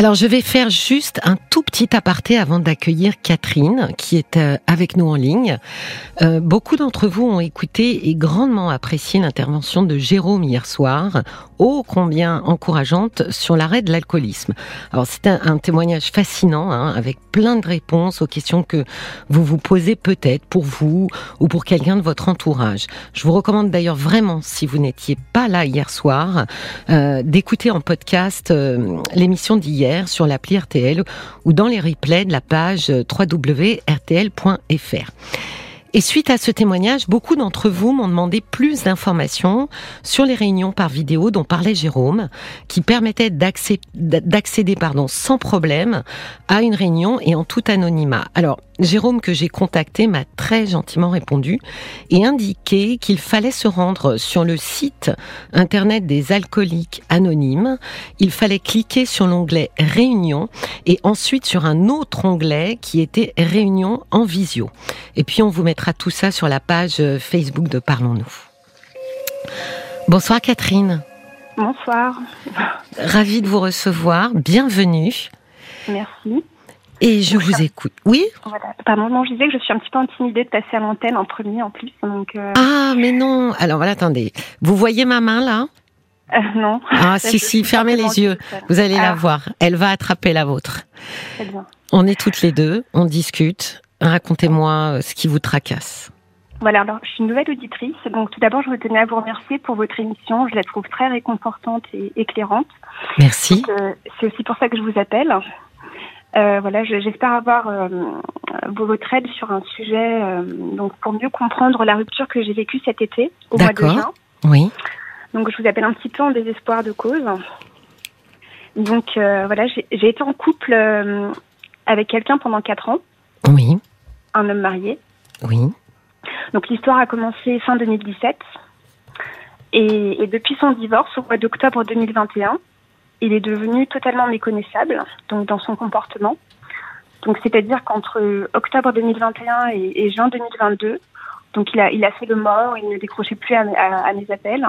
Alors je vais faire juste un tout petit aparté avant d'accueillir Catherine qui est euh, avec nous en ligne. Euh, beaucoup d'entre vous ont écouté et grandement apprécié l'intervention de Jérôme hier soir, ô combien encourageante sur l'arrêt de l'alcoolisme. Alors c'est un, témoignage fascinant hein, avec plein de réponses aux questions que vous vous posez peut-être pour vous ou pour quelqu'un de votre entourage. Je vous recommande d'ailleurs vraiment, si vous n'étiez pas là hier soir, euh, d'écouter en podcast l'émission d'hier sur l'appli RTL ou dans les replays de la page www.rtl.fr. Et suite à ce témoignage, beaucoup d'entre vous m'ont demandé plus d'informations sur les réunions par vidéo dont parlait Jérôme, qui permettaient d'accéder pardon, sans problème à une réunion et en tout anonymat. Alors, Jérôme que j'ai contacté m'a très gentiment répondu et indiqué qu'il fallait se rendre sur le site internet des alcooliques anonymes. Il fallait cliquer sur l'onglet Réunion et ensuite sur un autre onglet qui était Réunion en visio. Et puis on vous mettra tout ça sur la page Facebook de Parlons-nous. Bonsoir Catherine. Bonsoir. Ravie de vous recevoir. Bienvenue. Merci. Et je vous écoute. Oui voilà. Pardon, je disais que je suis un petit peu intimidée de passer à l'antenne en premier en plus. Donc, euh. Ah, mais non. Alors voilà, attendez. Vous voyez ma main là? Euh, Non. Ah, si, si, fermez les yeux. Vous allez la ah. voir. Elle va attraper la vôtre. Très bien. On est toutes les deux, on discute. Racontez-moi euh, ce qui vous tracasse. Voilà, alors je suis une nouvelle auditrice. Donc tout d'abord, je tenais à vous remercier pour votre émission. Je la trouve très réconfortante et éclairante. Merci. c'est aussi pour ça que je vous appelle. Euh, voilà, j'espère avoir euh, votre aide sur un sujet euh, donc pour mieux comprendre la rupture que j'ai vécue cet été au mois de juin. Oui. Donc je vous appelle un petit peu en désespoir de cause. Donc euh, voilà, j'ai été en couple avec quelqu'un pendant quatre ans. Oui. Un homme marié. Oui. Donc l'histoire a commencé fin 2017 et, et depuis son divorce au mois d'octobre 2021 il est devenu totalement méconnaissable, donc dans son comportement. Donc c'est-à-dire qu'entre octobre 2021 et, juin 2022, donc il a, il a fait le mort, il ne décrochait plus à, mes appels.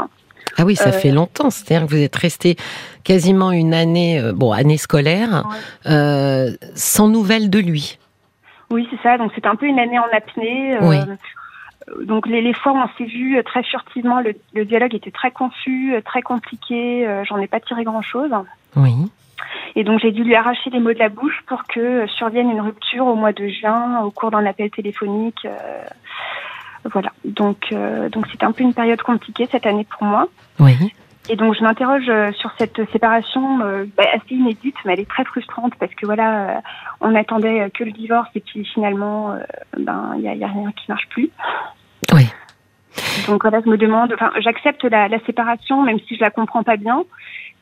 Ah oui, ça euh, fait longtemps. C'est-à-dire que vous êtes resté quasiment une année, euh, bon, année scolaire, euh, sans nouvelles de lui. Oui, c'est ça. Donc c'était un peu une année en apnée. Oui donc les, fois où on s'est vu euh, très furtivement, le, dialogue était très confus, euh, très compliqué. Euh, j'en ai pas tiré grand chose. Oui. Et donc j'ai dû lui arracher les mots de la bouche pour que survienne une rupture au mois de juin au cours d'un appel téléphonique. voilà. Donc donc c'était un peu une période compliquée cette année pour moi. Oui. Et donc je m'interroge sur cette séparation bah, assez inédite, mais elle est très frustrante parce que voilà, on attendait que le divorce et puis finalement, ben il y a, y a rien qui marche plus. Oui. Donc voilà, je me demande, enfin, j'accepte la, séparation, même si je la comprends pas bien.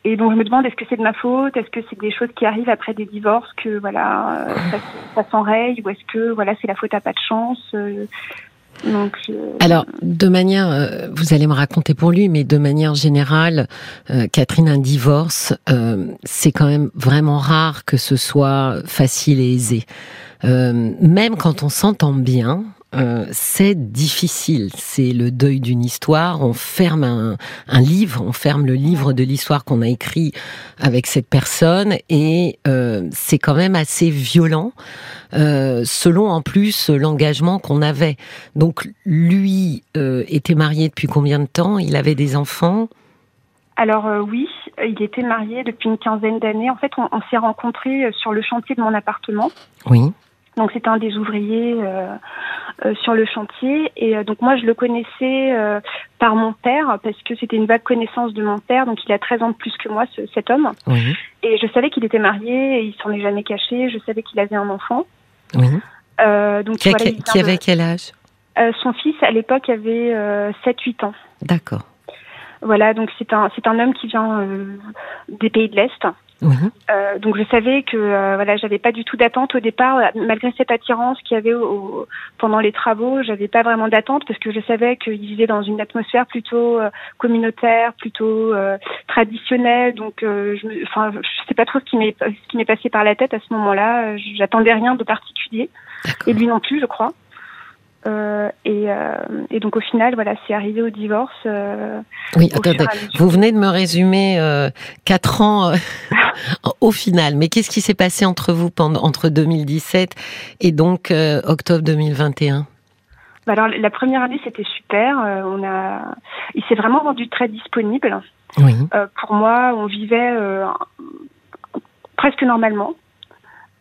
Et donc je me demande, est-ce que c'est de ma faute? Est-ce que c'est des choses qui arrivent après des divorces que voilà, euh, ça, s'enraye Ou est-ce que voilà, c'est la faute à pas de chance euh, Alors, de manière, euh, vous allez me raconter pour lui, mais de manière générale, Catherine, un divorce, c'est quand même vraiment rare que ce soit facile et aisé. même quand on s'entend bien, euh, c'est difficile. C'est le deuil d'une histoire. On ferme un, livre, on ferme le livre de l'histoire qu'on a écrit avec cette personne, et euh, c'est quand même assez violent, euh, selon en plus l'engagement qu'on avait. Donc lui était marié depuis combien de temps? Il avait des enfants? Alors oui, il était marié depuis une quinzaine d'années. En fait, on, on s'est rencontrés sur le chantier de mon appartement. Oui. Donc c'était un des ouvriers euh, euh, sur le chantier. Et euh, donc moi je le connaissais par mon père parce que c'était une vague connaissance de mon père. Donc il a 13 ans de plus que moi cet homme. Et je savais qu'il était marié et il s'en est jamais caché. Je savais qu'il avait un enfant. Oui. donc qui, avait quel âge? Son fils à l'époque avait 7-8 ans. D'accord. Voilà donc c'est un c'est un homme qui vient des pays de l'est euh, donc je savais que euh, voilà, j'avais pas du tout d'attente au départ, malgré cette attirance qu'il y avait au, pendant les travaux, j'avais pas vraiment d'attente parce que je savais qu'il vivait dans une atmosphère plutôt euh, communautaire, plutôt euh, traditionnelle. Donc je, enfin, je sais pas trop ce qui m'est ce qui m'est passé par la tête à ce moment-là. J'attendais rien de particulier et lui non plus, je crois. Euh, et, euh, et, donc au final, voilà, c'est arrivé au divorce. Euh, oui, attendez, vous venez de me résumer quatre ans Au final, mais qu'est-ce qui s'est passé entre vous pendant, entre 2017 et donc octobre 2021 bah alors la première année c'était super. on a, il s'est vraiment rendu très disponible. Oui. pour moi, on vivait presque normalement.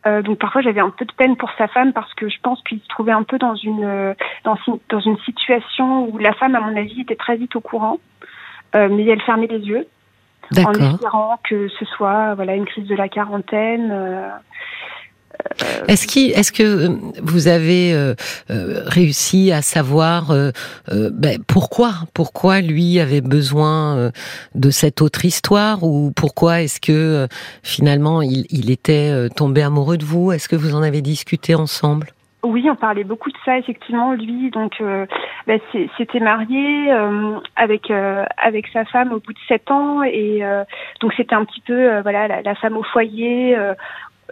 Euh, donc parfois j'avais un peu de peine pour sa femme parce que je pense qu'il se trouvait un peu dans une euh, dans, dans, une situation où la femme à mon avis était très vite au courant, euh, mais elle fermait les yeux en espérant que ce soit voilà une crise de la quarantaine. Euh, euh, est-ce qu est que euh, vous avez euh, réussi à savoir ben, pourquoi, pourquoi lui avait besoin de cette autre histoire ou pourquoi est-ce que finalement il, il, était tombé amoureux de vous? Est-ce que vous en avez discuté ensemble? Oui, on parlait beaucoup de ça effectivement. Lui, donc, ben, s'était marié avec avec sa femme au bout de sept ans et donc c'était un petit peu voilà la, la, femme au foyer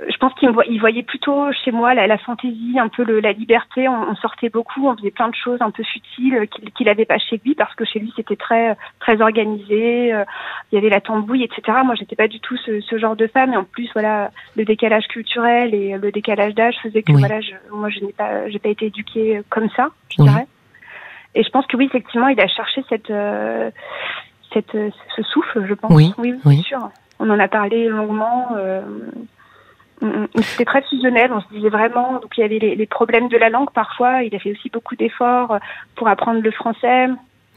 je pense qu'il voyait plutôt chez moi la, la fantaisie, un peu le, la liberté. On, sortait beaucoup, on faisait plein de choses un peu futiles qu'il qu n'avait pas chez lui parce que chez lui c'était très très organisé. Euh, il y avait la tambouille, etc. Moi, j'étais pas du tout ce, ce, genre de femme. Et en plus, voilà, le décalage culturel et le décalage d'âge faisait que voilà, je, moi, je n'ai pas, j'ai pas été éduquée comme ça, je dirais. Et je pense que oui, effectivement, il a cherché cette euh, cette ce souffle, je pense. Oui, oui, oui. sûr. On en a parlé longuement. Euh, c'était très fusionnel, on se disait vraiment, donc il y avait les, les, problèmes de la langue parfois, il a fait aussi beaucoup d'efforts pour apprendre le français.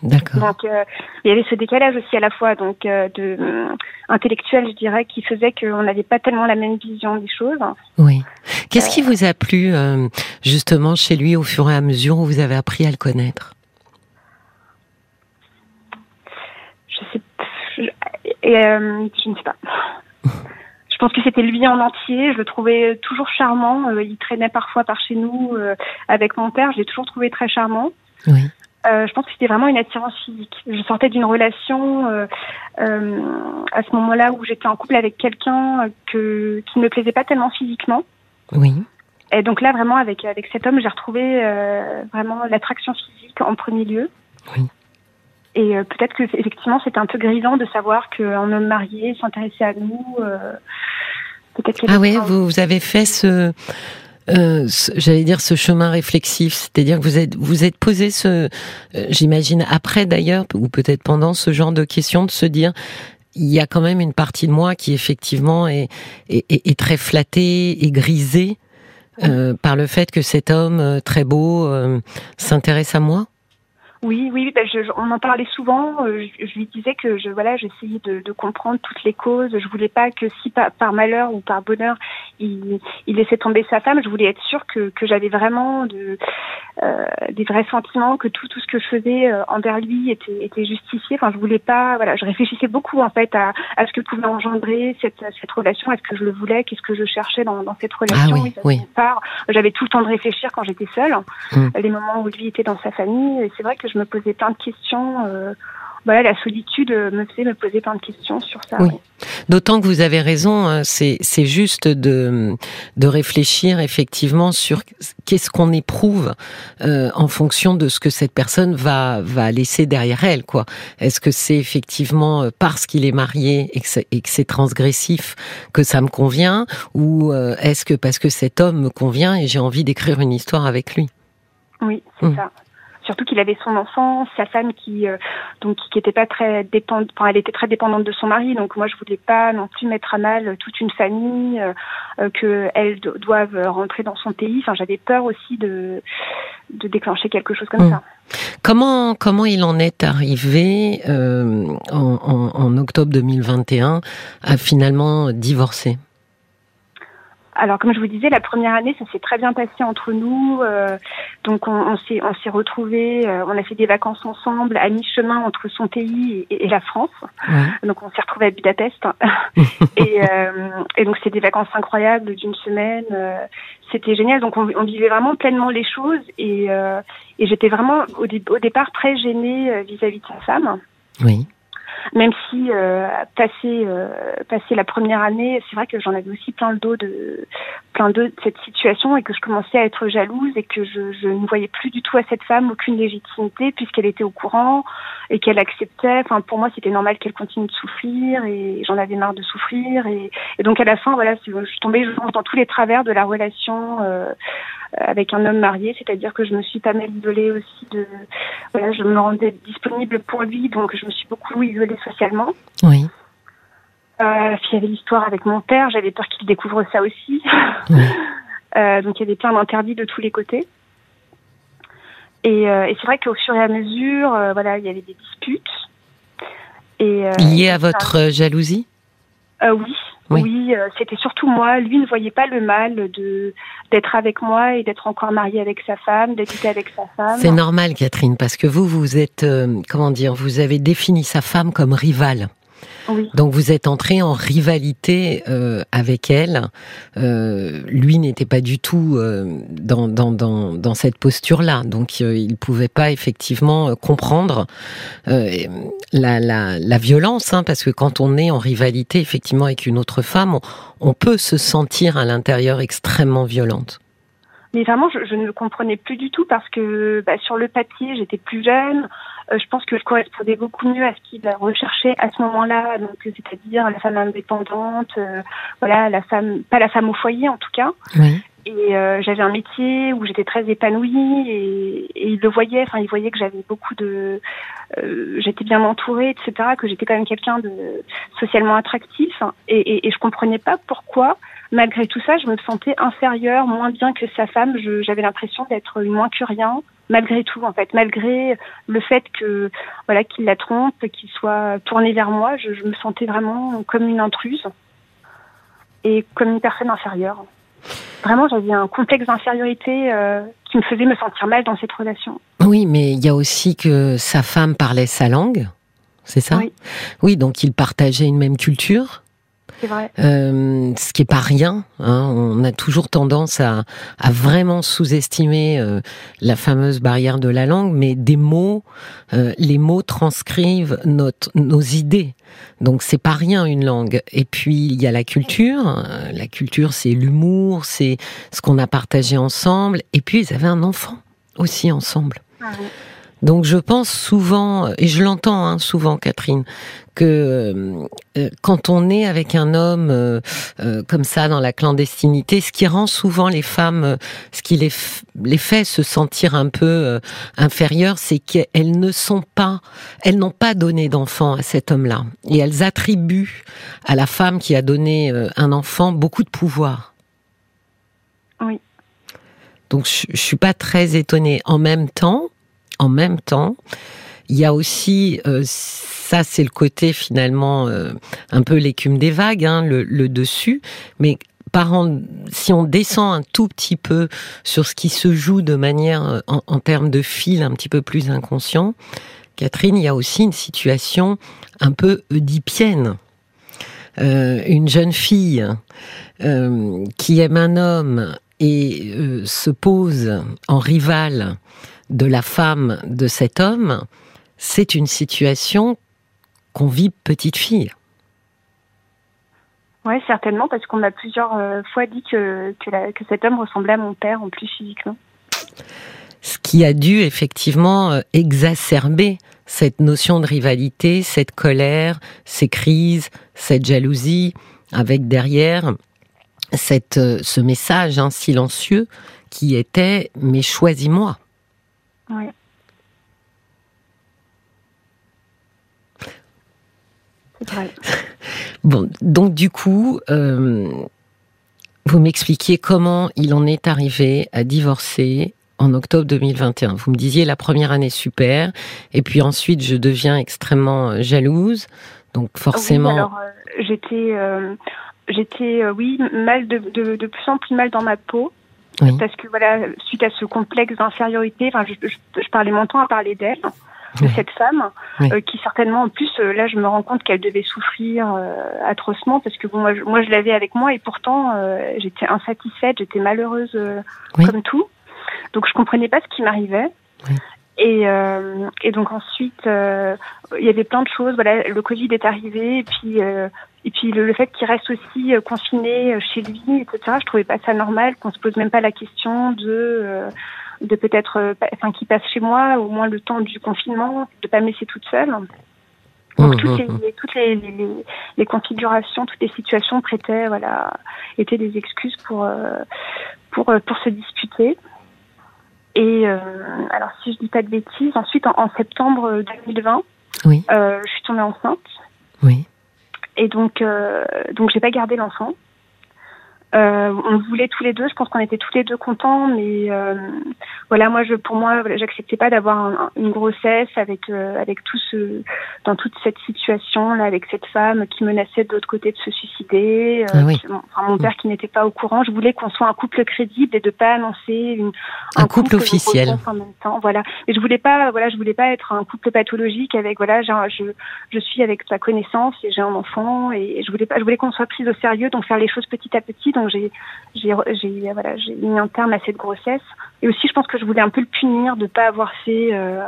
D'accord. Donc euh, il y avait ce décalage aussi à la fois donc euh, de euh, intellectuel, je dirais, qui faisait qu'on n'avait pas tellement la même vision des choses. Oui. Qu'est-ce qui vous a plu justement chez lui au fur et à mesure où vous avez appris à le connaître? Je sais, je, je ne sais pas. Je pense que c'était lui en entier. Je le trouvais toujours charmant. Euh, il traînait parfois par chez nous euh, avec mon père. Je l'ai toujours trouvé très charmant. Oui. Euh, je pense que c'était vraiment une attirance physique. Je sortais d'une relation euh, euh, à ce moment-là où j'étais en couple avec quelqu'un que qui ne me plaisait pas tellement physiquement. Oui. Et donc là, vraiment, avec avec cet homme, j'ai retrouvé vraiment l'attraction physique en premier lieu. Oui. Et euh, peut-être que effectivement c'était un peu grisant de savoir qu'un homme marié s'intéressait à nous. Euh, peut-être ah oui, vous, vous avez fait ce, euh, j'allais dire ce chemin réflexif, c'est-à-dire que vous êtes vous êtes posé ce, j'imagine après d'ailleurs ou peut-être pendant ce genre de questions de se dire il y a quand même une partie de moi qui effectivement est est, est, très flattée et grisée par le fait que cet homme très beau s'intéresse à moi. Oui, oui, ben je, on en parlait souvent. Euh, je, je, lui disais que je voilà, j'essayais de, de, comprendre toutes les causes. Je voulais pas que si par, par malheur ou par bonheur il, il, laissait tomber sa femme, je voulais être sûre que, que j'avais vraiment de, euh, des vrais sentiments, que tout tout ce que je faisais euh, envers lui était, était justifié. Enfin, je voulais pas. Voilà, je réfléchissais beaucoup en fait à, à ce que pouvait engendrer cette, cette relation. Est-ce que je le voulais Qu'est-ce que je cherchais dans, dans cette relation ah oui, oui. J'avais tout le temps de réfléchir quand j'étais seule. Mmh. Les moments où lui était dans sa famille. Et c'est vrai que je me posais plein de questions. Euh, voilà, la solitude me fait me poser plein de questions sur ça. Oui. D'autant que vous avez raison, hein, c'est juste de de réfléchir effectivement sur qu'est-ce qu'on éprouve euh, en fonction de ce que cette personne va va laisser derrière elle, quoi. Est-ce que c'est effectivement euh, parce qu'il est marié et que c'est transgressif que ça me convient, ou euh, est-ce que parce que cet homme me convient et j'ai envie d'écrire une histoire avec lui? Oui, c'est mmh. ça surtout qu'il avait son enfant, sa femme qui euh, donc qui était pas très dépendante, enfin elle était très dépendante de son mari, donc moi je voulais pas non plus mettre à mal toute une famille, euh, euh que elles doivent rentrer dans son pays. Enfin j'avais peur aussi de de déclencher quelque chose comme mmh. ça. Comment comment il en est arrivé euh, en, en, en octobre 2021 à finalement divorcer? Alors comme je vous disais, la première année, ça s'est très bien passé entre nous. Euh, donc on, on s'est on s'est retrouvés, euh, on a fait des vacances ensemble à mi-chemin entre son pays et, et la France. Ouais. Donc on s'est retrouvés à Budapest. et, euh, et, donc c'était des vacances incroyables d'une semaine. Euh, c'était génial. Donc on, on, vivait vraiment pleinement les choses et, euh, et j'étais vraiment au, au, départ très gênée vis-à-vis -vis de sa femme. Oui. Même si euh, passé euh, passé la première année, c'est vrai que j'en avais aussi plein le dos de plein de cette situation et que je commençais à être jalouse et que je, je ne voyais plus du tout à cette femme aucune légitimité puisqu'elle était au courant et qu'elle acceptait. Enfin, pour moi, c'était normal qu'elle continue de souffrir et j'en avais marre de souffrir et, et, donc à la fin, voilà, je tombée dans tous les travers de la relation. Euh, avec un homme marié, c'est-à-dire que je me suis pas mal isolée aussi de, voilà, je me rendais disponible pour lui, donc je me suis beaucoup isolée socialement. Oui. Euh, il y avait l'histoire avec mon père, j'avais peur qu'il découvre ça aussi. euh, donc il y avait plein d'interdits de tous les côtés. Et, euh, et c'est vrai qu'au fur et à mesure, euh, voilà, il y avait des disputes. Et, euh, Liées à votre jalousie? Oui, oui, euh, c'était surtout moi. Lui ne voyait pas le mal de d'être avec moi et d'être encore marié avec sa femme, d'habiter avec sa femme. C'est normal, Catherine, parce que vous, vous êtes, euh, comment dire, vous avez défini sa femme comme rivale. Donc vous êtes entré en rivalité euh, avec elle. Euh, lui n'était pas du tout euh, dans, dans, dans, dans, cette posture-là. Donc il pouvait pas effectivement comprendre la, la, la, violence, hein, parce que quand on est en rivalité effectivement avec une autre femme, on, on peut se sentir à l'intérieur extrêmement violente. Mais vraiment, je, je, ne le comprenais plus du tout parce que bah, sur le papier, j'étais plus jeune. Euh, je pense que je correspondais beaucoup mieux à ce qu'il recherchait à ce moment-là, donc c'est-à-dire la femme indépendante, euh, voilà, la femme, pas la femme au foyer en tout cas. Oui. Et euh, j'avais un métier où j'étais très épanouie et, et, il le voyait, enfin il voyait que j'avais beaucoup de, euh, j'étais bien entourée, etc., que j'étais quand même quelqu'un de socialement attractif et, et, et je comprenais pas pourquoi malgré tout ça, je me sentais inférieure, moins bien que sa femme. J'avais l'impression d'être moins que rien, malgré tout, en fait, malgré le fait que voilà qu'il la trompe, qu'il soit tourné vers moi, je, je, me sentais vraiment comme une intruse et comme une personne inférieure. Vraiment, j'avais un complexe d'infériorité euh, qui me faisait me sentir mal dans cette relation. Oui, mais il y a aussi que sa femme parlait sa langue, c'est ça? Oui. Oui, donc ils partageaient une même culture? Vrai. Euh, ce qui est pas rien. Hein. On a toujours tendance à, à vraiment sous-estimer euh, la fameuse barrière de la langue, mais des mots, euh, les mots transcrivent notre, nos idées. Donc c'est pas rien une langue. Et puis il y a la culture. La culture, c'est l'humour, c'est ce qu'on a partagé ensemble. Et puis ils avaient un enfant aussi ensemble. Ah oui. Donc je pense souvent, et je l'entends hein, souvent, Catherine, que euh, quand on est avec un homme euh, euh, comme ça dans la clandestinité, ce qui rend souvent les femmes, euh, ce qui les, les fait se sentir un peu euh, inférieures, c'est qu'elles ne sont pas, elles n'ont pas donné d'enfant à cet homme-là, et elles attribuent à la femme qui a donné euh, un enfant beaucoup de pouvoir. Oui. Donc je, je suis pas très étonnée. En même temps, en même temps, il y a aussi, euh, ça c'est le côté finalement euh, un peu l'écume des vagues, hein, le, dessus, mais si on descend un tout petit peu sur ce qui se joue de manière, euh, en, termes de fil un petit peu plus inconscient, Catherine, il y a aussi une situation un peu oedipienne. Une jeune fille qui aime un homme et se pose en rival de la femme de cet homme, c'est une situation qu'on vit petite fille. Oui, certainement, parce qu'on m'a plusieurs euh, fois dit que, que, la, que, cet homme ressemblait à mon père en plus physiquement. Ce qui a dû effectivement euh, exacerber cette notion de rivalité, cette colère, ces crises, cette jalousie, avec derrière cette, euh, ce message hein, silencieux qui était mais choisis-moi. Oui. Vrai. Bon, donc du coup, euh, vous m'expliquiez comment il en est arrivé à divorcer en octobre 2021. Vous me disiez la première année super, et puis ensuite je deviens extrêmement jalouse, donc forcément. Oui, alors euh, j'étais, euh, j'étais, oui, mal de, de, de, plus en plus mal dans ma peau. Oui. Parce que voilà, suite à ce complexe d'infériorité, enfin, je, je, je parlais mon temps à parler d'elle de oui. cette femme oui. euh, qui certainement en plus euh, là je me rends compte qu'elle devait souffrir euh, atrocement parce que bon moi je, moi je l'avais avec moi et pourtant j'étais insatisfaite j'étais malheureuse comme tout donc je comprenais pas ce qui m'arrivait Et, et donc ensuite, il y avait plein de choses. Voilà, le Covid est arrivé, et puis et puis le, fait qu'il reste aussi confiné chez lui, etc. Je trouvais pas ça normal qu'on se pose même pas la question de de peut-être, enfin, qu'il passe chez moi au moins le temps du confinement, de pas me laisser toute seule. Donc toutes, les, toutes les, les, les, configurations, toutes les situations prêtaient, voilà, étaient des excuses pour pour pour se disputer. Et euh, alors, si je dis pas de bêtises, ensuite en, septembre 2020, oui. euh, je suis tombée enceinte. Oui. Et donc, euh, donc j'ai pas gardé l'enfant. Euh, on voulait tous les deux, je pense qu'on était tous les deux contents, mais euh, voilà, moi, je, pour moi, j'acceptais pas d'avoir une grossesse avec euh, avec tout ce dans toute cette situation là, avec cette femme qui menaçait de l'autre côté de se suicider, euh, ah oui. enfin, mon père qui n'était pas au courant. Je voulais qu'on soit un couple crédible et de pas annoncer une, un, un couple, couple, officiel en même temps. Voilà, mais je voulais pas, voilà, je voulais pas être un couple pathologique avec voilà, je je suis avec sa connaissance et j'ai un enfant et je voulais pas, je voulais qu'on soit prise au sérieux, donc faire les choses petit à petit. Donc j'ai j'ai j'ai voilà j'ai mis un terme à cette grossesse et aussi je pense que je voulais un peu le punir de pas avoir fait euh,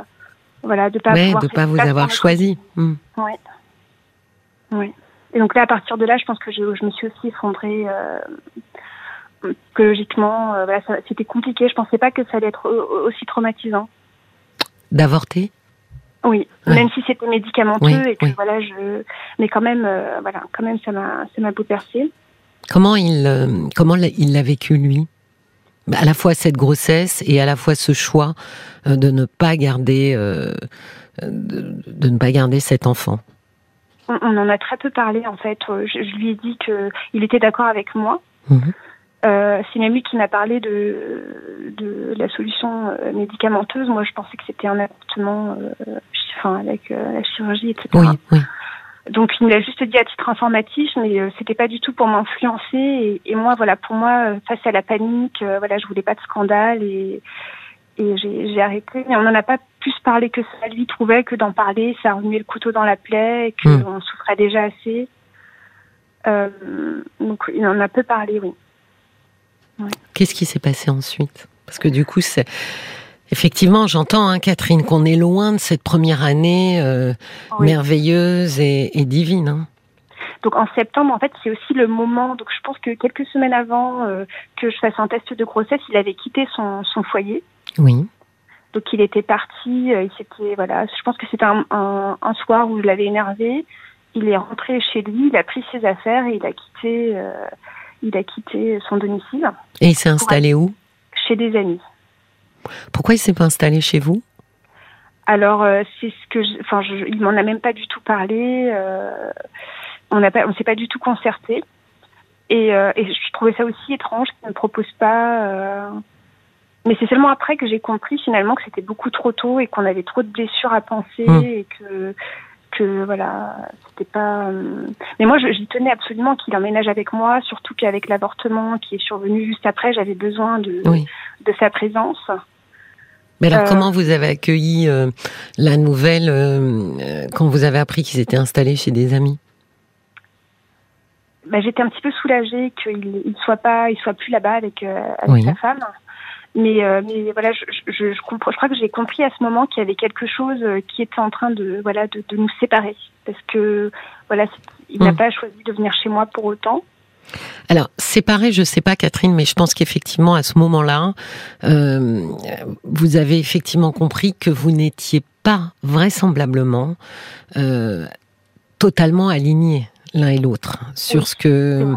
voilà de pas ouais, de pas vous avoir choisi. Oui. Oui. Et donc là à partir de là je pense que je, je me suis aussi effondrée euh, psychologiquement euh, voilà c'était compliqué je pensais pas que ça allait être aussi traumatisant. D'avorter? Oui, ouais. même si c'était médicamenteux oui, et que oui. voilà je mais quand même euh, voilà quand même ça m'a ça m'a bouleversée. Comment il, euh, comment il l'a vécu lui? À la fois cette grossesse et à la fois ce choix euh, de ne pas garder, euh, de, de, ne pas garder cet enfant. On, on, en a très peu parlé en fait. Je, je lui ai dit que il était d'accord avec moi. Mmh. Euh, c'est même lui qui m'a parlé de, de la solution médicamenteuse. Moi, je pensais que c'était un avortement, euh, enfin avec euh, la chirurgie, etc. Oui, oui. Donc il me l'a juste dit à titre informatif, mais euh, c'était pas du tout pour m'influencer. Et, et, moi, voilà, pour moi, euh, face à la panique, euh, voilà, je voulais pas de scandale et, et j'ai arrêté. Mais on n'en a pas plus parlé que ça. Lui trouvait que d'en parler, ça remuait le couteau dans la plaie, et qu'on mmh. souffrait déjà assez. Euh, donc il en a peu parlé, oui. Ouais. Qu'est-ce qui s'est passé ensuite? Parce que du coup, c'est Effectivement, j'entends, hein, Catherine, qu'on est loin de cette première année euh, oui. merveilleuse et, et divine. Hein. Donc en septembre, en fait, c'est aussi le moment. Donc je pense que quelques semaines avant euh, que je fasse un test de grossesse, il avait quitté son, son foyer. Oui. Donc il était parti. Euh, il s'était voilà. Je pense que c'était un, un, un, soir où je l'avais énervé. Il est rentré chez lui. Il a pris ses affaires et il a quitté. Euh, il a quitté son domicile. Et il s'est installé où? Chez des amis. Pourquoi il s'est pas installé chez vous? Alors euh, c'est ce que, je, enfin, je, il m'en a même pas du tout parlé. Euh, on n'a pas, on s'est pas du tout concerté. Et, euh, et, je trouvais ça aussi étrange qu'il ne propose pas. Mais c'est seulement après que j'ai compris finalement que c'était beaucoup trop tôt et qu'on avait trop de blessures à penser mmh. et que que voilà, c'était pas. Mais moi, j'y tenais absolument qu'il emménage avec moi, surtout qu'avec l'avortement qui est survenu juste après, j'avais besoin de oui. de sa présence. Mais alors, euh... comment vous avez accueilli euh, la nouvelle euh, quand vous avez appris qu'ils étaient installés chez des amis? Bah, J'étais un petit peu soulagée qu'il ne soit pas, il soit plus là-bas avec, avec oui. sa femme. Mais, mais voilà, je, je, je, comprends, je crois que j'ai compris à ce moment qu'il y avait quelque chose qui était en train de, voilà, de, de nous séparer. Parce que voilà, il mmh. n'a pas choisi de venir chez moi pour autant. Alors, séparé, je ne sais pas, Catherine, mais je pense qu'effectivement, à ce moment-là, euh, vous avez effectivement compris que vous n'étiez pas vraisemblablement euh, totalement alignés l'un et l'autre sur ce que,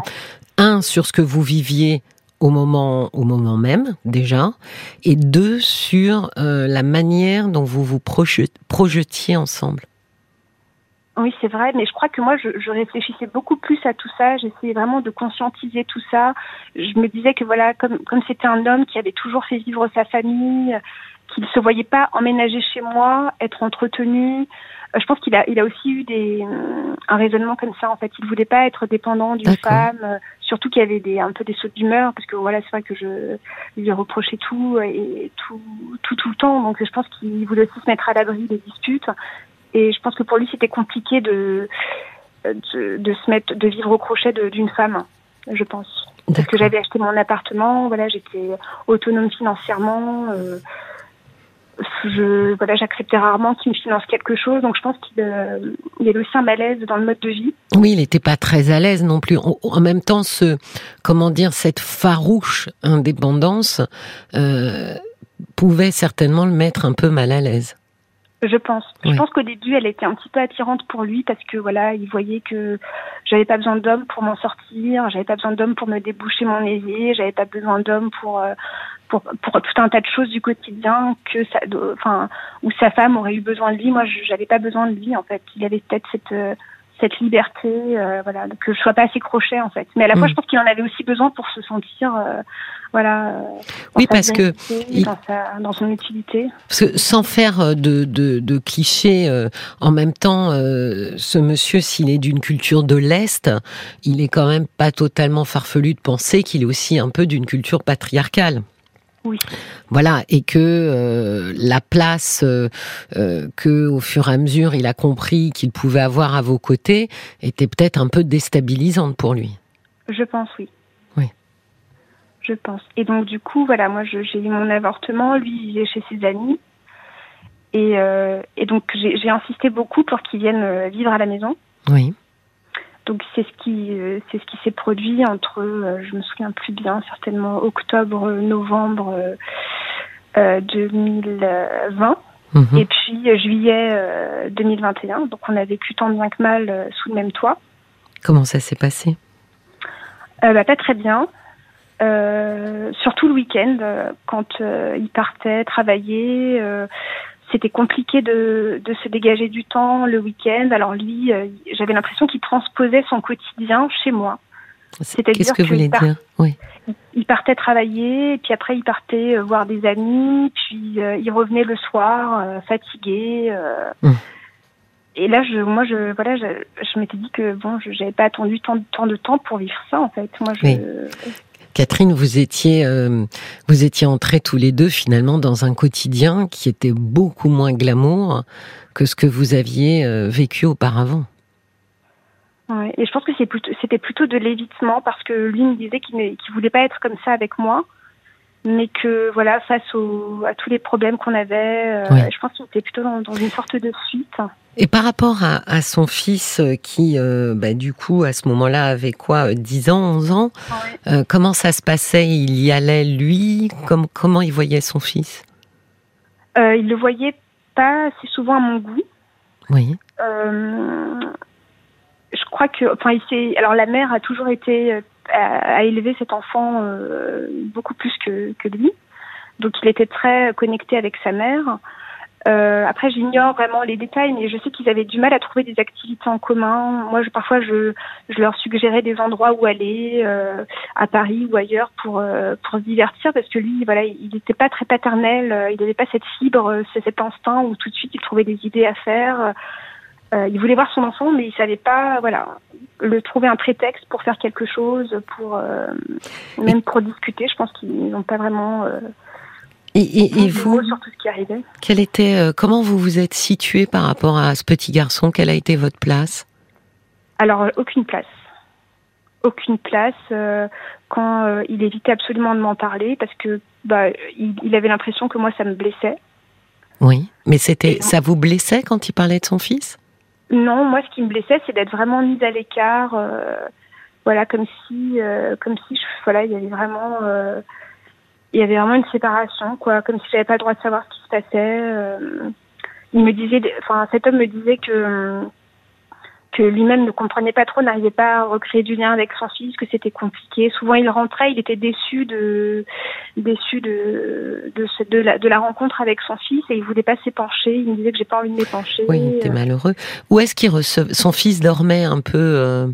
un, sur ce que vous viviez au moment, au moment même déjà, et deux, sur euh, la manière dont vous vous projetiez ensemble. Oui, c'est vrai, mais je crois que moi, je, je, réfléchissais beaucoup plus à tout ça. J'essayais vraiment de conscientiser tout ça. Je me disais que voilà, comme comme c'était un homme qui avait toujours fait vivre sa famille, qu'il se voyait pas emménager chez moi, être entretenu. Euh, je pense qu'il a il a aussi eu des un raisonnement comme ça. En fait, il voulait pas être dépendant d'une femme. Euh, surtout qu'il y avait des un peu des sautes d'humeur, parce que voilà, c'est vrai que je lui reprochais tout et tout tout tout le temps. Donc, je pense qu'il voulait aussi se mettre à l'abri des disputes. Et je pense que pour lui, c'était compliqué de, de, de, se mettre, de vivre au crochet d'une femme, je pense. Parce que j'avais acheté mon appartement, voilà, j'étais autonome financièrement. Euh, je voilà, j'acceptais rarement qu'il me finance quelque chose, donc je pense qu'il euh, il avait aussi un malaise dans le mode de vie. Oui, il n'était pas très à l'aise non plus. En, même temps, ce comment dire cette farouche indépendance euh, pouvait certainement le mettre un peu mal à l'aise. Je pense. Je pense qu'au début, elle était un petit peu attirante pour lui parce que voilà, il voyait que j'avais pas besoin d'hommes pour m'en sortir, j'avais pas besoin d'hommes pour me déboucher mon évier, j'avais pas besoin d'hommes pour, euh, pour pour tout un tas de choses du quotidien que ça, enfin, où sa femme aurait eu besoin de lui. Moi, j'avais pas besoin de lui en fait. Il avait peut-être cette euh, cette liberté, euh, voilà, que je sois pas assez crochet en fait. Mais à la fois, mm. je pense qu'il en avait aussi besoin pour se sentir, euh, voilà. Euh, oui, parce que dans, son utilité. Parce que sans faire de, de, de clichés, en même temps, ce monsieur, s'il est d'une culture de l'est, il est quand même pas totalement farfelu de penser qu'il est aussi un peu d'une culture patriarcale. Voilà, et que euh, la place euh, euh, que, au fur et à mesure, il a compris qu'il pouvait avoir à vos côtés était peut-être un peu déstabilisante pour lui. Je pense, oui. Oui. Je pense. Et donc, du coup, voilà, moi, j'ai eu mon avortement, lui, il est chez ses amis. Et, et donc, j'ai insisté beaucoup pour qu'il vienne vivre à la maison. Oui. Donc c'est ce qui euh, c'est ce qui s'est produit entre euh, je me souviens plus bien certainement octobre novembre 2020 euh, mhm. et puis juillet 2021 donc on a vécu tant bien que mal sous le même toit. Comment ça s'est passé? Bah, pas très bien. surtout le week-end, quand il partait travailler, c'était compliqué de, de, se dégager du temps le week-end. Alors lui, euh, j'avais l'impression qu'il transposait son quotidien chez moi. Qu'est-ce que vous voulez dire oui. Il partait travailler, puis après il partait euh, voir des amis, puis euh, il revenait le soir fatigué. Hum. Et là, je, moi, je, voilà, je, je m'étais dit que bon, je n'avais pas attendu tant, tant, de temps pour vivre ça, en fait. Moi, je, Catherine, vous étiez, euh, vous étiez entrés tous les deux finalement dans un quotidien qui était beaucoup moins glamour que ce que vous aviez euh, vécu auparavant. Et je pense que c'était plutôt de l'évitement parce que lui me disait qu'il ne voulait pas être comme ça avec moi, mais que voilà, face à tous les problèmes qu'on avait, euh, je pense qu'il était plutôt dans, une sorte de suite. Et par rapport à, son fils euh, qui, euh, bah, du coup, à ce moment-là, avait quoi, 10 euh, ans, 11 ans Comment ça se passait? Il y allait, lui? Comme, Comment il voyait son fils? Il le voyait pas assez souvent à mon goût. Oui. je crois que, enfin, il. Alors, la mère a toujours été à, élever cet enfant beaucoup plus que, lui. Donc, il était très connecté avec sa mère. Euh, après, j'ignore vraiment les détails, mais je sais qu'ils avaient du mal à trouver des activités en commun. Moi, parfois, je, leur suggérais des endroits où aller, euh, à Paris ou ailleurs, pour euh, pour se divertir, parce que lui, voilà, il n'était pas très paternel, euh, il n'avait pas cette fibre, euh, cet instinct où tout de suite il trouvait des idées à faire. Il voulait voir son enfant, mais il savait pas, voilà, le trouver un prétexte pour faire quelque chose, pour même pour discuter. Je pense qu'ils n'ont pas vraiment et, vous, quel était, euh, comment vous vous êtes situé par rapport à ce petit garçon? Quelle a été votre place? Alors, euh, aucune place. Aucune place. Euh, quand il évitait absolument de m'en parler parce que bah, il, avait l'impression que moi, ça me blessait. Oui, mais c'était, ça vous blessait quand il parlait de son fils? Non, moi, ce qui me blessait, c'est d'être vraiment mise à l'écart. voilà, comme si, comme si, voilà, il y avait vraiment il y avait vraiment une séparation, quoi, comme si j'avais pas le droit de savoir ce qui se passait. Euh, il me disait, enfin, cet homme me disait que que lui-même ne comprenait pas trop, n'arrivait pas à recréer du lien avec son fils, que c'était compliqué. Souvent, il rentrait, il était déçu de déçu de de, de, la, de la rencontre avec son fils et il voulait pas s'épancher. Il me disait que j'ai pas envie de m'épancher. Oui, il était malheureux. Où est-ce qu'il recevait Son fils dormait un peu euh,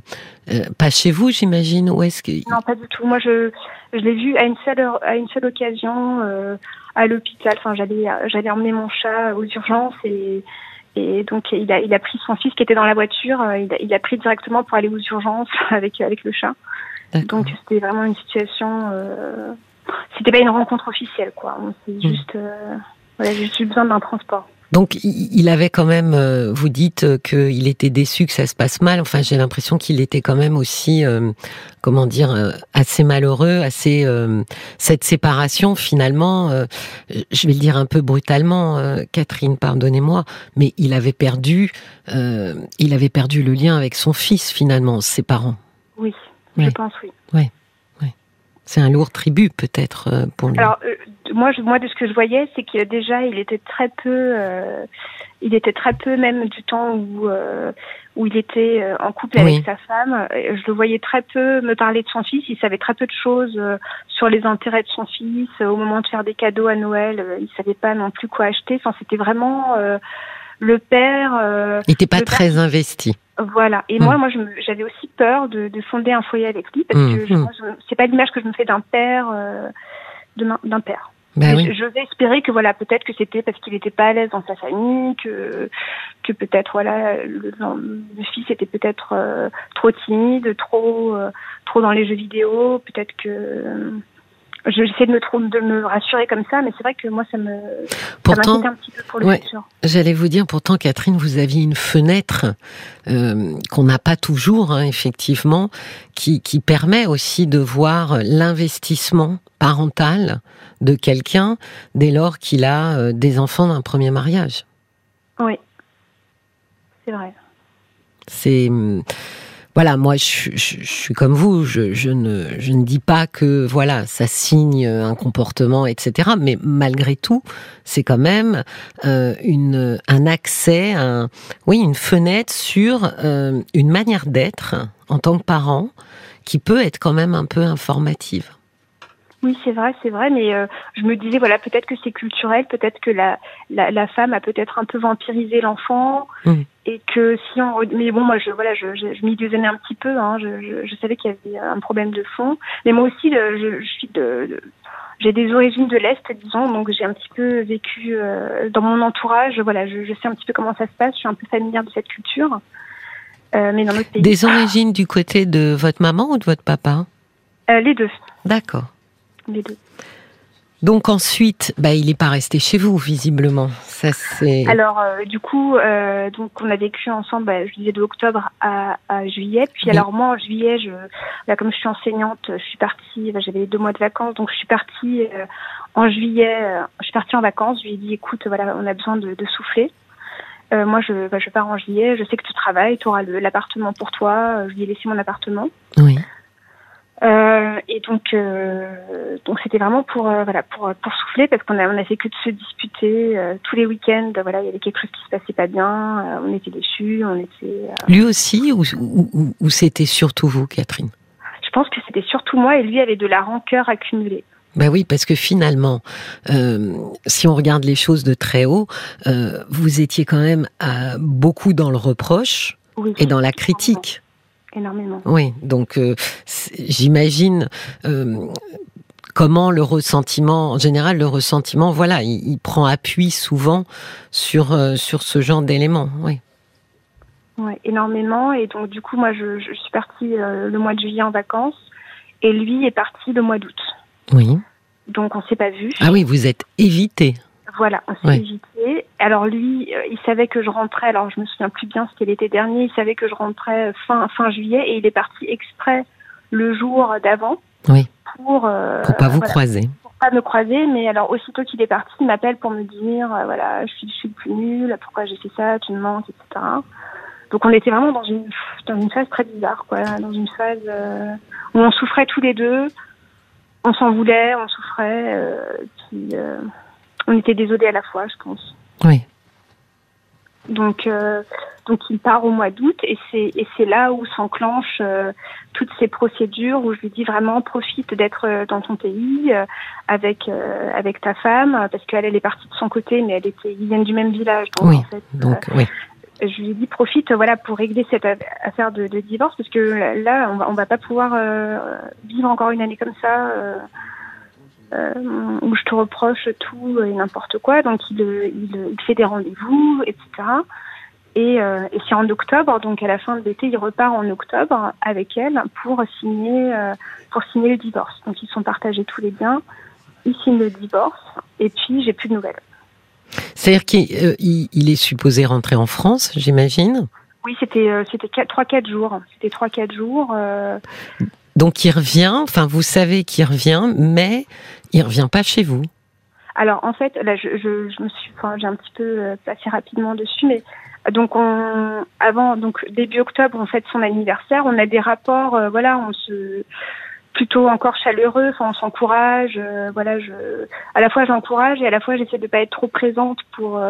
euh, pas chez vous, j'imagine? Où est-ce qu'il Non, pas du tout. Moi, je je l'ai vu à une seule à une seule occasion euh, à l'hôpital. Enfin, j'allais j'allais emmener mon chat aux urgences et et donc il a, il a pris son fils qui était dans la voiture, euh, il a, il a pris directement pour aller aux urgences avec avec le chat. Donc c'était vraiment une situation. Euh, c'était pas une rencontre officielle quoi. C'est juste, euh, voilà, j'ai juste eu besoin d'un transport. Donc il avait quand même, euh, vous dites qu'il était déçu que ça se passe mal. Enfin, j'ai l'impression qu'il était quand même aussi, comment dire, assez malheureux, assez cette séparation finalement. je vais le dire un peu brutalement, Catherine, pardonnez-moi, mais il avait perdu, il avait perdu le lien avec son fils finalement, ses parents. Oui, je pense oui. Ouais. C'est un lourd tribut peut-être euh, pour lui. Alors euh, moi, je, moi de ce que je voyais, c'est que déjà il était très peu, euh, il était très peu même du temps où où il était en couple avec sa femme. Je le voyais très peu me parler de son fils. Il savait très peu de choses sur les intérêts de son fils. Au moment de faire des cadeaux à Noël, il savait pas non plus quoi acheter. Enfin, c'était vraiment le père. il n'était pas très investi. Voilà. Et moi, hmm. moi, j'avais aussi peur de, de, fonder un foyer avec lui parce hmm. que hmm. c'est pas l'image que je me fais d'un père, euh, d'un père. Ben je, vais espérer que voilà, peut-être que c'était parce qu'il n'était pas à l'aise dans sa famille, que que peut-être voilà, le, le, fils était peut-être euh, trop timide, trop euh, trop dans les jeux vidéo, peut-être que j'essaie de me, de me rassurer comme ça, mais c'est vrai que moi, ça me pourtant, un petit peu pour le futur. J'allais vous dire, pourtant, Catherine, vous aviez une fenêtre euh, qu'on n'a pas toujours, hein, effectivement, qui, qui permet aussi de voir l'investissement parental de quelqu'un dès lors qu'il a euh, des enfants d'un premier mariage. Oui, c'est vrai. C'est voilà, moi je, suis comme vous, je, ne, je ne dis pas que voilà, ça signe un comportement, etc. Mais malgré tout, c'est quand même euh, une, un accès, un, oui, une fenêtre sur euh, une manière d'être en tant que parent qui peut être quand même un peu informative. Oui, c'est vrai, c'est vrai, mais euh, je me disais, voilà, peut-être que c'est culturel, peut-être que la, la, la, femme a peut-être un peu vampirisé l'enfant, mmh. et que si on... Mais bon, moi, je, voilà, je, je, je m'y désignais un petit peu, hein, je, je, je, savais qu'il y avait un problème de fond, mais moi aussi, je, je suis de, j'ai des origines de l'Est, disons, donc j'ai un petit peu vécu euh, dans mon entourage, voilà, je, je sais un petit peu comment ça se passe, je suis un peu familière de cette culture, euh, mais dans notre pays... Des origines du côté de votre maman ou de votre papa? Euh, Les deux. D'accord les deux. Donc ensuite, bah, il n'est pas resté chez vous, visiblement. Ça, c'est... Alors, euh, du coup, euh, donc on a vécu ensemble, bah, je disais, de octobre à, à juillet. Puis alors moi, en juillet, je, là, comme je suis enseignante, je suis partie, bah, j'avais deux mois de vacances, donc je suis partie euh, en juillet, je suis partie en vacances. Je lui ai dit, écoute, voilà, on a besoin de, de souffler. moi, je, bah, je pars en juillet, je sais que tu travailles, tu auras l'appartement pour toi. Je lui ai laissé mon appartement. Oui. Euh, et donc, euh, donc c'était vraiment pour euh, voilà pour pour souffler parce qu'on a on a fait que de se disputer tous les week-ends. Voilà, il y avait quelque chose qui se passait pas bien. on était déçus, on était. Lui aussi ou, ou, ou c'était surtout vous, Catherine? Je pense que c'était surtout moi et lui avait de la rancœur accumulée. Ben oui, parce que finalement, euh, si on regarde les choses de très haut, euh, vous étiez quand même beaucoup dans le reproche et dans la critique énormément. Oui, donc euh, j'imagine euh, comment le ressentiment, en général, le ressentiment, voilà, il, prend appui souvent sur euh, sur ce genre d'éléments, oui. Énormément. Et donc du coup, moi, je, je suis partie le mois de juillet en vacances, et lui est parti le mois d'août. Oui. Donc on s'est pas vu. Ah oui, vous êtes évité. Voilà, on s'est évité. Alors lui, euh, il savait que je rentrais, alors je me souviens plus bien, c'était l'été dernier, il savait que je rentrais fin, fin juillet et il est parti exprès le jour d'avant. Oui. Pour, euh, pour pas vous croiser. Pour pas me croiser, mais alors aussitôt qu'il est parti, il m'appelle pour me dire, euh, voilà, je suis, je suis le plus nul, pourquoi j'ai fait ça, tu me manques, etc. Donc on était vraiment dans une, dans une phase très bizarre, quoi, dans une phase euh, où on souffrait tous les deux, on s'en voulait, on souffrait, euh, puis, on était désolés à la fois, je pense. Oui. Donc, euh, donc il part au mois d'août et c'est et c'est là où s'enclenchent euh, toutes ces procédures où je lui dis vraiment profite d'être euh, dans ton pays avec avec ta femme parce qu'elle elle est partie de son côté mais elle était ils viennent du même village donc oui, en fait, donc oui. Je lui ai dit profite voilà pour régler cette affaire de, de divorce parce que là on va on va pas pouvoir vivre encore une année comme ça euh, où je te reproche tout et n'importe quoi. Donc il, il, fait des rendez-vous, etc. Et, euh, et c'est en octobre, donc à la fin de l'été, il repart en octobre avec elle pour signer euh, pour signer le divorce. Donc ils sont partagés tous les biens. Il signe le divorce et puis j'ai plus de nouvelles. C'est-à-dire qu'il est supposé rentrer en France, j'imagine? Oui, c'était c'était 3-4 jours. C'était 3-4 jours. Donc il revient, enfin vous savez qu'il revient, mais il revient pas chez vous. Alors en fait, là je, je, je me suis, enfin j'ai un petit peu euh, passé rapidement dessus, mais donc on, avant donc début octobre on fête son anniversaire, on a des rapports, euh, voilà, on se plutôt encore chaleureux, enfin on s'encourage, euh, voilà, je à la fois j'encourage et à la fois j'essaie de pas être trop présente pour.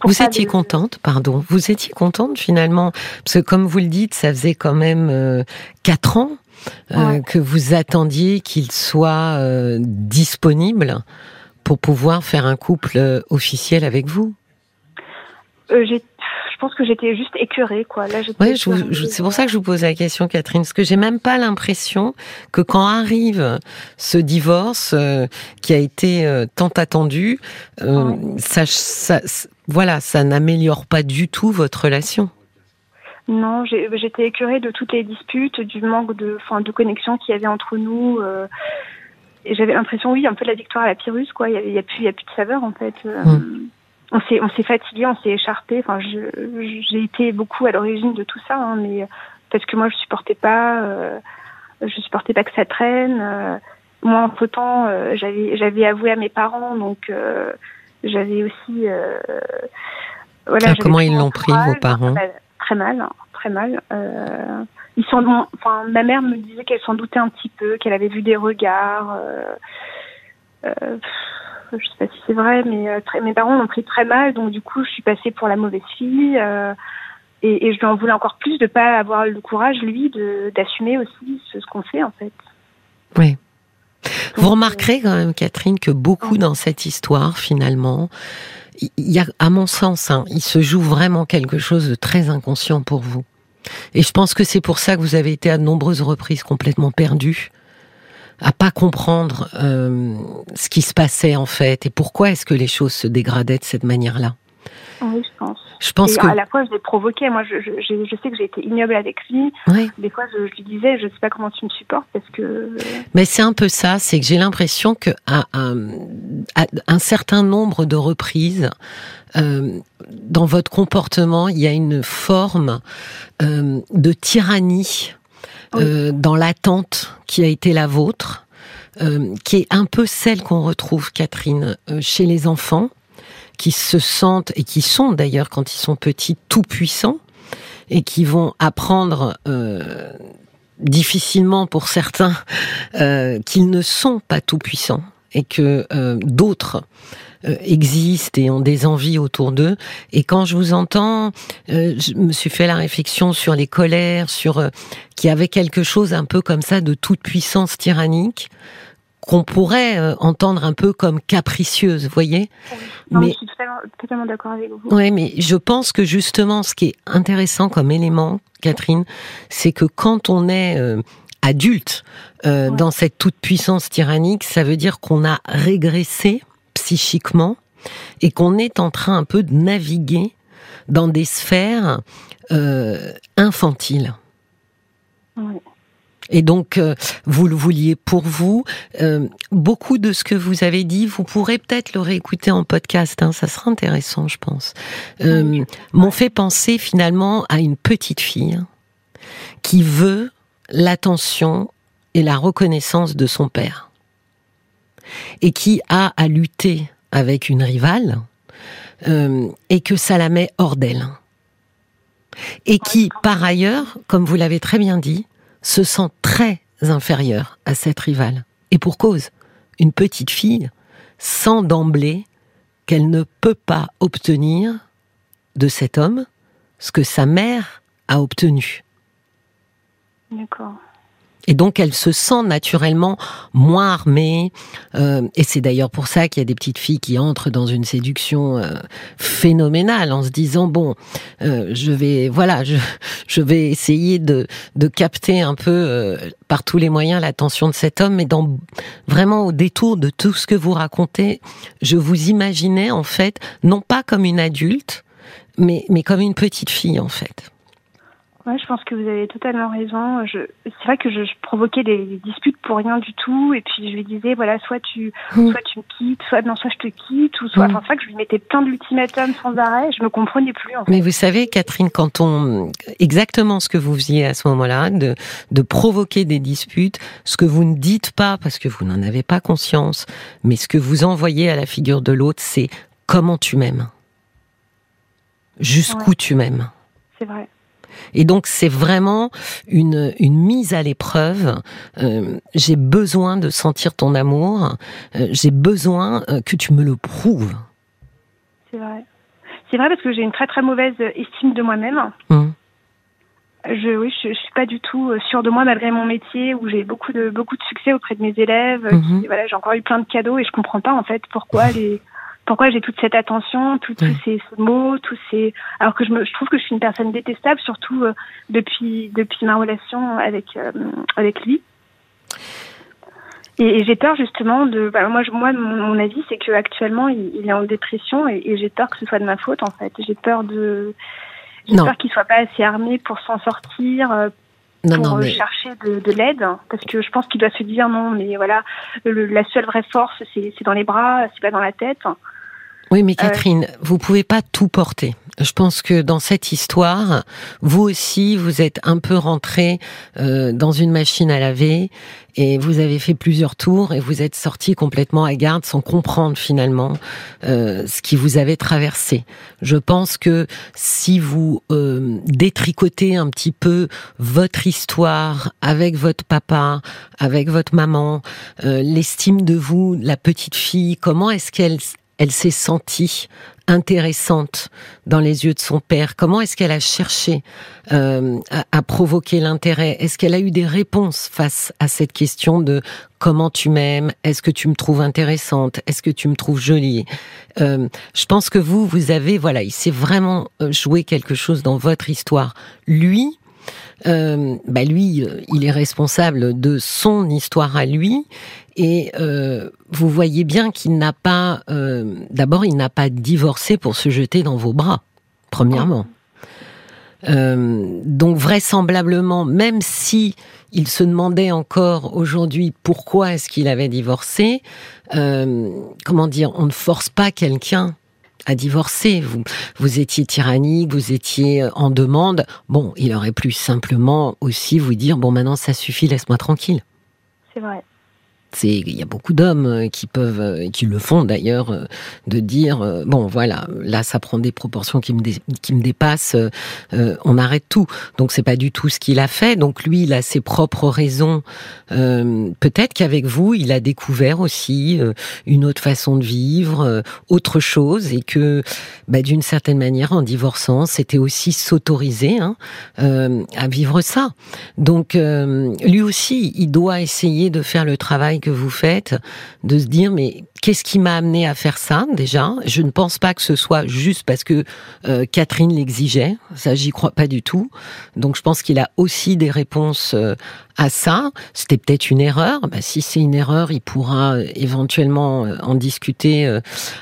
pour vous étiez contente, pardon, vous étiez contente finalement, parce que comme vous le dites, ça faisait quand même quatre ans euh, que vous attendiez qu'il soit euh, disponible pour pouvoir faire un couple euh, officiel avec vous? Je pense que j'étais juste écœurée, quoi. Là, c'est pour ça que je vous pose la question, Catherine, parce que j'ai même pas l'impression que quand arrive ce divorce qui a été tant attendu, ça, voilà, ça n'améliore pas du tout votre relation. Non, j'étais écœurée de toutes les disputes, du manque de, enfin, de connexion qu'il y avait entre nous. Euh, et j'avais l'impression, oui, un peu de la victoire à la Pyrrhus, quoi. Il n'y a, plus, il y a plus de saveur, en fait. Euh, mm. On s'est, on s'est fatigué, on s'est écharpé. Enfin, j'ai été beaucoup à l'origine de tout ça, hein, mais parce que moi, je supportais pas, euh, je supportais pas que ça traîne. Euh, moi, entre temps, j'avais, j'avais avoué à mes parents, donc j'avais aussi. voilà. Ah, comment ils l'ont pris, vos parents? Très mal, très mal. Euh, ils sont, enfin, ma mère me disait qu'elle s'en doutait un petit peu, qu'elle avait vu des regards. Euh, euh, je sais pas si c'est vrai, mais euh, mes parents l'ont pris très mal, donc du coup, je suis passée pour la mauvaise fille. Euh, et, je lui en voulais encore plus de pas avoir le courage, lui, d'assumer aussi ce qu'on fait, en fait. Oui. Vous remarquerez quand même, Catherine, que beaucoup dans cette histoire, finalement, il y a, à mon sens, hein, il se joue vraiment quelque chose de très inconscient pour vous. Et je pense que c'est pour ça que vous avez été à de nombreuses reprises complètement perdu, à pas comprendre euh, ce qui se passait en fait et pourquoi est-ce que les choses se dégradaient de cette manière-là. Oui, je pense. Je pense que... à la fois, je l'ai provoqué. Moi, je, je, je, sais que j'ai été ignoble avec lui. Des fois, je, lui disais, je ne sais pas comment tu me supportes parce que. Mais c'est un peu ça. C'est que j'ai l'impression que à, un certain nombre de reprises, euh, dans votre comportement, il y a une forme euh, de tyrannie euh, dans l'attente qui a été la vôtre, qui est un peu celle qu'on retrouve, Catherine, chez les enfants qui se sentent et qui sont d'ailleurs quand ils sont petits tout puissants et qui vont apprendre euh, difficilement pour certains euh, qu'ils ne sont pas tout puissants et que euh, d'autres euh, existent et ont des envies autour d'eux. Et quand je vous entends, euh, je me suis fait la réflexion sur les colères, sur qu'il y avait quelque chose un peu comme ça de toute puissance tyrannique qu'on pourrait euh, entendre un peu comme capricieuse, vous voyez mais, Je suis totalement, d'accord avec vous. Oui, mais je pense que justement, ce qui est intéressant comme élément, Catherine, c'est que quand on est euh, adulte euh, dans cette toute puissance tyrannique, ça veut dire qu'on a régressé psychiquement et qu'on est en train un peu de naviguer dans des sphères infantiles. Oui. Et donc, euh, vous le vouliez pour vous. Euh, beaucoup de ce que vous avez dit, vous pourrez peut-être le réécouter en podcast. Hein, ça sera intéressant, je pense. Euh, M'ont fait penser finalement à une petite fille qui veut l'attention et la reconnaissance de son père et qui a à lutter avec une rivale et que ça la met hors d'elle. Et qui, par ailleurs, comme vous l'avez très bien dit, se sent très inférieure à cette rivale. Et pour cause, une petite fille sent d'emblée qu'elle ne peut pas obtenir de cet homme ce que sa mère a obtenu. D'accord. Et donc elle se sent naturellement moins armée. Euh, et c'est d'ailleurs pour ça qu'il y a des petites filles qui entrent dans une séduction euh, phénoménale en se disant bon, euh, je vais voilà, je, je vais essayer de, de capter un peu euh, par tous les moyens l'attention de cet homme. Mais dans vraiment au détour de tout ce que vous racontez, je vous imaginais en fait non pas comme une adulte, mais mais comme une petite fille en fait. Ouais, je pense que vous avez totalement raison. Je... C'est vrai que je, je, provoquais des disputes pour rien du tout, et puis je lui disais voilà, soit tu, mm. soit tu me quittes, soit non, soit je te quitte, ou soit. Mm. Enfin, c'est vrai que je lui mettais plein d'ultimatums sans arrêt. Je me comprenais plus. En fait. Mais vous savez, Catherine, quand on exactement ce que vous faisiez à ce moment-là, de de provoquer des disputes, ce que vous ne dites pas parce que vous n'en avez pas conscience, mais ce que vous envoyez à la figure de l'autre, c'est comment tu m'aimes, jusqu'où tu m'aimes. C'est vrai. Et donc c'est vraiment une, une mise à l'épreuve. Euh, j'ai besoin de sentir ton amour. Euh, j'ai besoin euh, que tu me le prouves. C'est vrai. C'est vrai parce que j'ai une très très mauvaise estime de moi-même. Hum. Je, oui, je, je, suis pas du tout sûre de moi malgré mon métier où j'ai beaucoup de beaucoup de succès auprès de mes élèves. Voilà, j'ai encore eu plein de cadeaux et je comprends pas en fait pourquoi les pourquoi j'ai toute cette attention, tous ces, mots, tous ces. Alors que je, me, je trouve que je suis une personne détestable, surtout euh, depuis depuis ma relation avec euh, avec lui. Et, j'ai peur justement de. Bah, moi, je, moi, mon, avis, c'est que actuellement, il, est en dépression et, j'ai peur que ce soit de ma faute. En fait, j'ai peur de. J'ai peur qu'il soit pas assez armé pour s'en sortir, euh, pour chercher de, de l'aide parce que je pense qu'il doit se dire non mais voilà la seule vraie force c'est dans les bras c'est pas dans la tête oui, mais euh, Catherine, vous pouvez pas tout porter. Je pense que dans cette histoire, vous aussi, vous êtes un peu rentré euh, dans une machine à laver et vous avez fait plusieurs tours et vous êtes sorti complètement à garde sans comprendre finalement euh, ce qui vous avait traversé. Je pense que si vous euh, détricotez un petit peu votre histoire avec votre papa, avec votre maman, euh, l'estime de vous, la petite fille, comment est-ce qu'elle elle s'est sentie intéressante dans les yeux de son père. Comment est-ce qu'elle a cherché euh, à, provoquer l'intérêt? Est-ce qu'elle a eu des réponses face à cette question de comment tu m'aimes? Est-ce que tu me trouves intéressante? Est-ce que tu me trouves jolie? Euh, Je pense que vous, vous avez, voilà, il s'est vraiment euh, joué quelque chose dans votre histoire. Lui, euh, bah lui, il est responsable de son histoire à lui. Et euh, vous voyez bien qu'il n'a pas, euh, d'abord, il n'a pas divorcé pour se jeter dans vos bras, premièrement. Euh, donc vraisemblablement, même si il se demandait encore aujourd'hui pourquoi est-ce qu'il avait divorcé, comment dire, on ne force pas quelqu'un à divorcer. Vous, vous étiez tyrannique, vous étiez en demande. Bon, il aurait pu simplement aussi vous dire bon, maintenant ça suffit, laisse-moi tranquille. C'est vrai il y a beaucoup d'hommes euh, qui peuvent, euh, qui le font d'ailleurs, euh, de dire bon voilà, là ça prend des proportions qui me qui me dépassent, on arrête tout. Donc c'est pas du tout ce qu'il a fait. Donc lui, il a ses propres raisons. Peut-être qu'avec vous, il a découvert aussi une autre façon de vivre, autre chose, et que bah, d'une certaine manière, en divorçant, c'était aussi s'autoriser hein, à vivre ça. Donc lui aussi, il doit essayer de faire le travail que vous faites, de se dire mais qu'est-ce qui m'a amené à faire ça déjà? Je ne pense pas que ce soit juste parce que euh, Catherine l'exigeait, ça j'y crois pas du tout. Donc je pense qu'il a aussi des réponses euh, à ça. C'était peut-être une erreur. Bah, si c'est une erreur, il pourra euh, éventuellement en discuter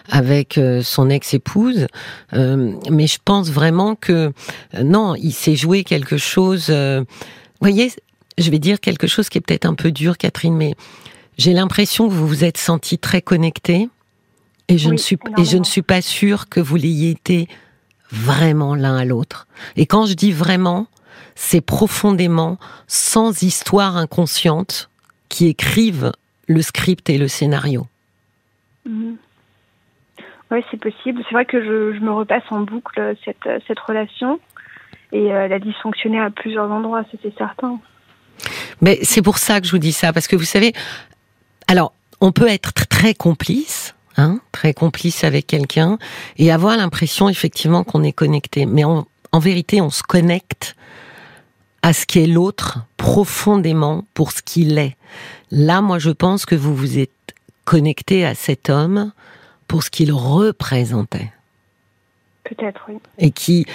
avec son ex-épouse. mais je pense vraiment que non, il s'est joué quelque chose. Voyez, je vais dire quelque chose qui est peut-être un peu dur, Catherine, mais j'ai l'impression que vous vous êtes senti très connecté et je ne suis et je ne suis pas sûre que vous l'ayez été vraiment l'un à l'autre. Et quand je dis vraiment, c'est profondément sans histoire inconsciente qui écrivent le script et le scénario. Mhm. Oui, c'est possible. C'est vrai que je, me repasse en boucle cette, cette relation et euh, elle a dysfonctionné à plusieurs endroits, c'est certain. Mais c'est pour ça que je vous dis ça, parce que vous savez, alors, on peut être très complice, hein, très complice avec quelqu'un, et avoir l'impression effectivement qu'on est connecté. Mais en, vérité, on se connecte à ce qu'est l'autre profondément pour ce qu'il est. Là, moi, je pense que vous vous êtes connecté à cet homme pour ce qu'il représentait. Peut-être, oui. Et qui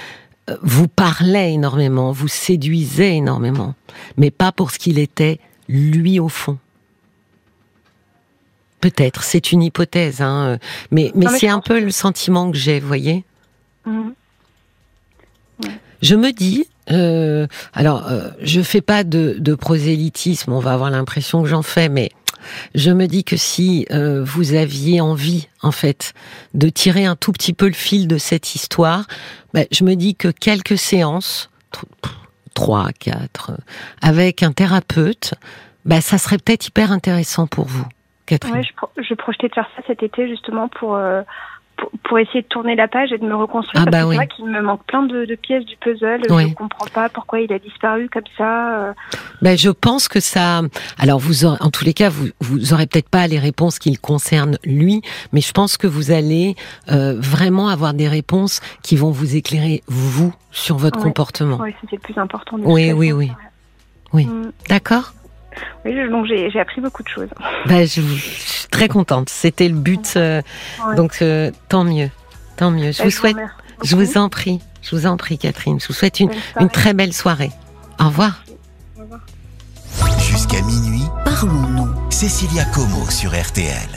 euh, vous parlait énormément, vous séduisait énormément, mais pas pour ce qu'il était lui au fond. Peut-être, c'est une hypothèse, hein, euh, mais, mais, c'est un peu le sentiment que j'ai, vous voyez. Mhm. Je me dis, Euh, alors, euh, je fais pas de, de, prosélytisme, on va avoir l'impression que j'en fais, mais je me dis que si euh, vous aviez envie, en fait, de tirer un tout petit peu le fil de cette histoire, ben, je me dis que quelques séances, trois, quatre, avec un thérapeute, ben, ça serait peut-être hyper intéressant pour vous, Catherine. Ouais, je, je projetais de faire ça cet été justement pour euh, pour, essayer de tourner la page et de me reconstruire. Ah parce bah que c'est vrai qu'il me manque plein de, pièces du puzzle. Je ne comprends pas pourquoi il a disparu comme ça. Ben, je pense que ça. Alors, vous aurez, en tous les cas, vous, vous aurez peut-être pas les réponses qui le concernent lui, mais je pense que vous allez euh, vraiment avoir des réponses qui vont vous éclairer vous sur votre comportement. Oui, c'était le plus important. Oui, oui, oui, oui. Mm. D'accord? Oui, donc j'ai appris beaucoup de choses. Bah, je, suis très contente. C'était le but. Euh, donc euh, tant mieux, tant mieux. Je bah, vous souhaite. Je vous en prie. Je vous en prie, Catherine. Je vous souhaite une, une très belle soirée. Au revoir. Jusqu'à minuit, parlons-nous. Cécilia Como sur RTL.